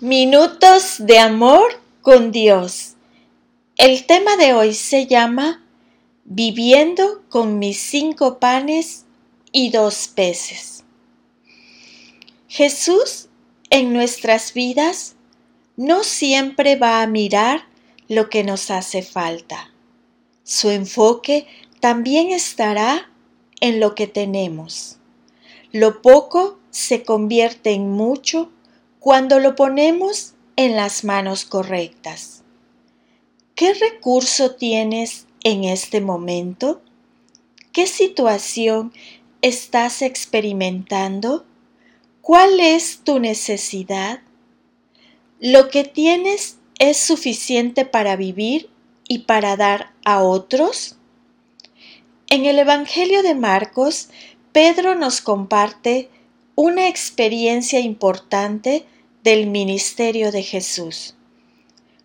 Minutos de amor con Dios. El tema de hoy se llama Viviendo con mis cinco panes y dos peces. Jesús en nuestras vidas no siempre va a mirar lo que nos hace falta. Su enfoque también estará en lo que tenemos. Lo poco se convierte en mucho cuando lo ponemos en las manos correctas. ¿Qué recurso tienes en este momento? ¿Qué situación estás experimentando? ¿Cuál es tu necesidad? ¿Lo que tienes es suficiente para vivir y para dar a otros? En el Evangelio de Marcos, Pedro nos comparte una experiencia importante del ministerio de Jesús,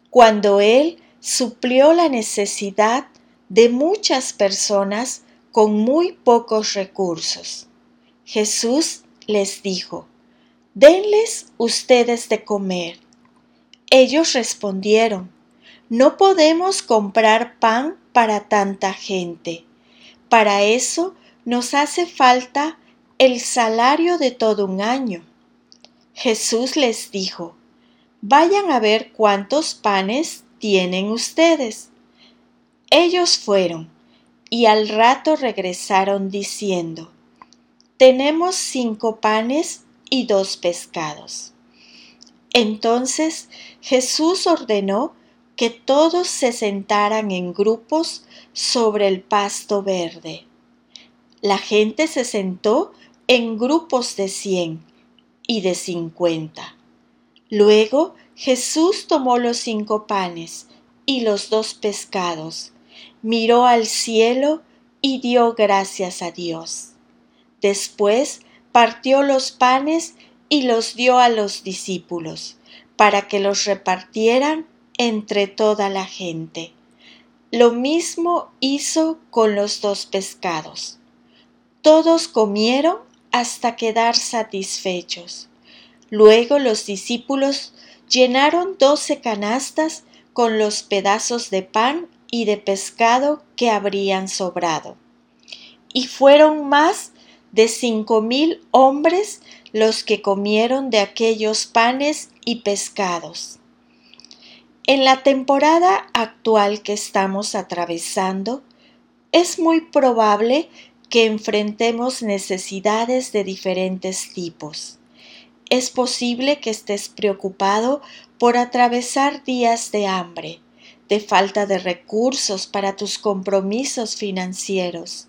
cuando Él suplió la necesidad de muchas personas con muy pocos recursos. Jesús les dijo, denles ustedes de comer. Ellos respondieron, no podemos comprar pan para tanta gente para eso nos hace falta el salario de todo un año. Jesús les dijo, vayan a ver cuántos panes tienen ustedes. Ellos fueron y al rato regresaron diciendo, tenemos cinco panes y dos pescados. Entonces Jesús ordenó que todos se sentaran en grupos sobre el pasto verde. La gente se sentó en grupos de cien y de cincuenta. Luego Jesús tomó los cinco panes y los dos pescados, miró al cielo y dio gracias a Dios. Después partió los panes y los dio a los discípulos, para que los repartieran entre toda la gente. Lo mismo hizo con los dos pescados. Todos comieron hasta quedar satisfechos. Luego los discípulos llenaron doce canastas con los pedazos de pan y de pescado que habrían sobrado. Y fueron más de cinco mil hombres los que comieron de aquellos panes y pescados. En la temporada actual que estamos atravesando, es muy probable que enfrentemos necesidades de diferentes tipos. Es posible que estés preocupado por atravesar días de hambre, de falta de recursos para tus compromisos financieros,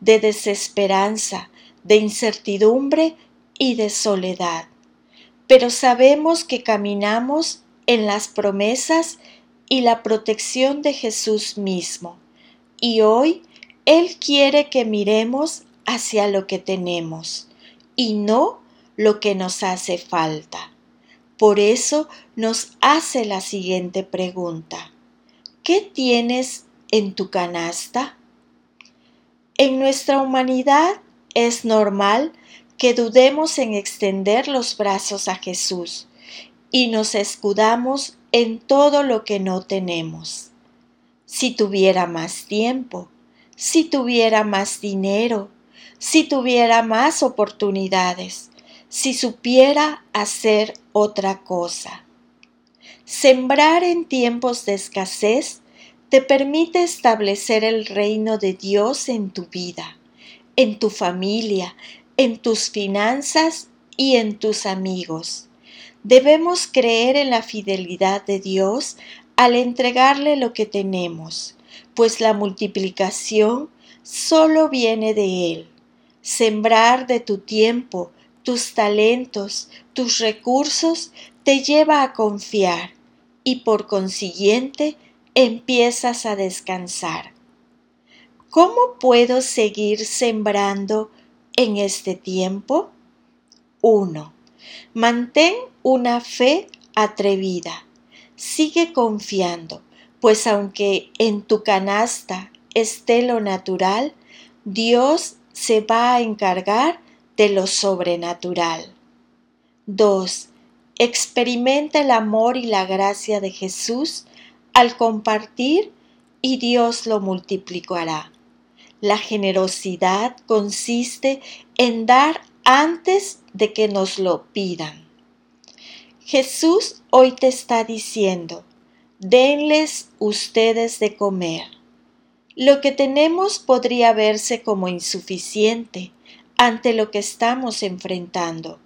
de desesperanza, de incertidumbre y de soledad. Pero sabemos que caminamos en las promesas y la protección de Jesús mismo. Y hoy Él quiere que miremos hacia lo que tenemos y no lo que nos hace falta. Por eso nos hace la siguiente pregunta. ¿Qué tienes en tu canasta? En nuestra humanidad es normal que dudemos en extender los brazos a Jesús y nos escudamos en todo lo que no tenemos. Si tuviera más tiempo, si tuviera más dinero, si tuviera más oportunidades, si supiera hacer otra cosa. Sembrar en tiempos de escasez te permite establecer el reino de Dios en tu vida, en tu familia, en tus finanzas y en tus amigos. Debemos creer en la fidelidad de Dios al entregarle lo que tenemos, pues la multiplicación solo viene de Él. Sembrar de tu tiempo, tus talentos, tus recursos te lleva a confiar y por consiguiente empiezas a descansar. ¿Cómo puedo seguir sembrando en este tiempo? 1. Mantén una fe atrevida. Sigue confiando, pues aunque en tu canasta esté lo natural, Dios se va a encargar de lo sobrenatural. 2. experimenta el amor y la gracia de Jesús al compartir y Dios lo multiplicará. La generosidad consiste en dar antes de que nos lo pidan. Jesús hoy te está diciendo, denles ustedes de comer. Lo que tenemos podría verse como insuficiente ante lo que estamos enfrentando.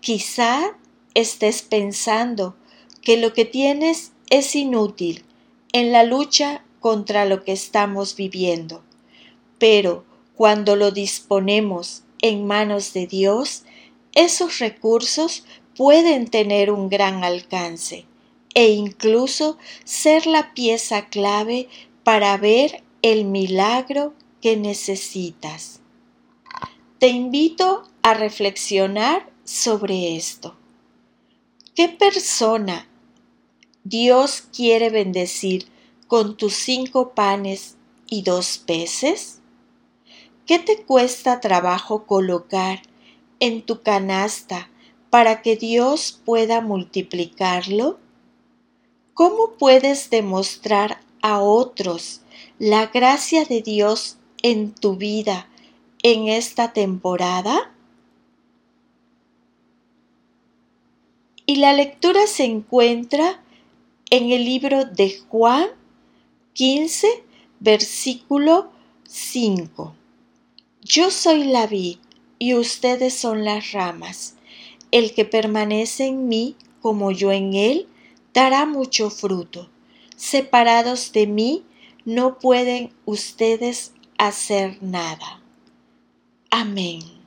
Quizá estés pensando que lo que tienes es inútil en la lucha contra lo que estamos viviendo. Pero cuando lo disponemos en manos de Dios, esos recursos pueden tener un gran alcance e incluso ser la pieza clave para ver el milagro que necesitas. Te invito a reflexionar sobre esto. ¿Qué persona Dios quiere bendecir con tus cinco panes y dos peces? ¿Qué te cuesta trabajo colocar en tu canasta para que Dios pueda multiplicarlo? ¿Cómo puedes demostrar a otros la gracia de Dios en tu vida en esta temporada? Y la lectura se encuentra en el libro de Juan 15, versículo 5. Yo soy la vid y ustedes son las ramas. El que permanece en mí como yo en él, dará mucho fruto. Separados de mí, no pueden ustedes hacer nada. Amén.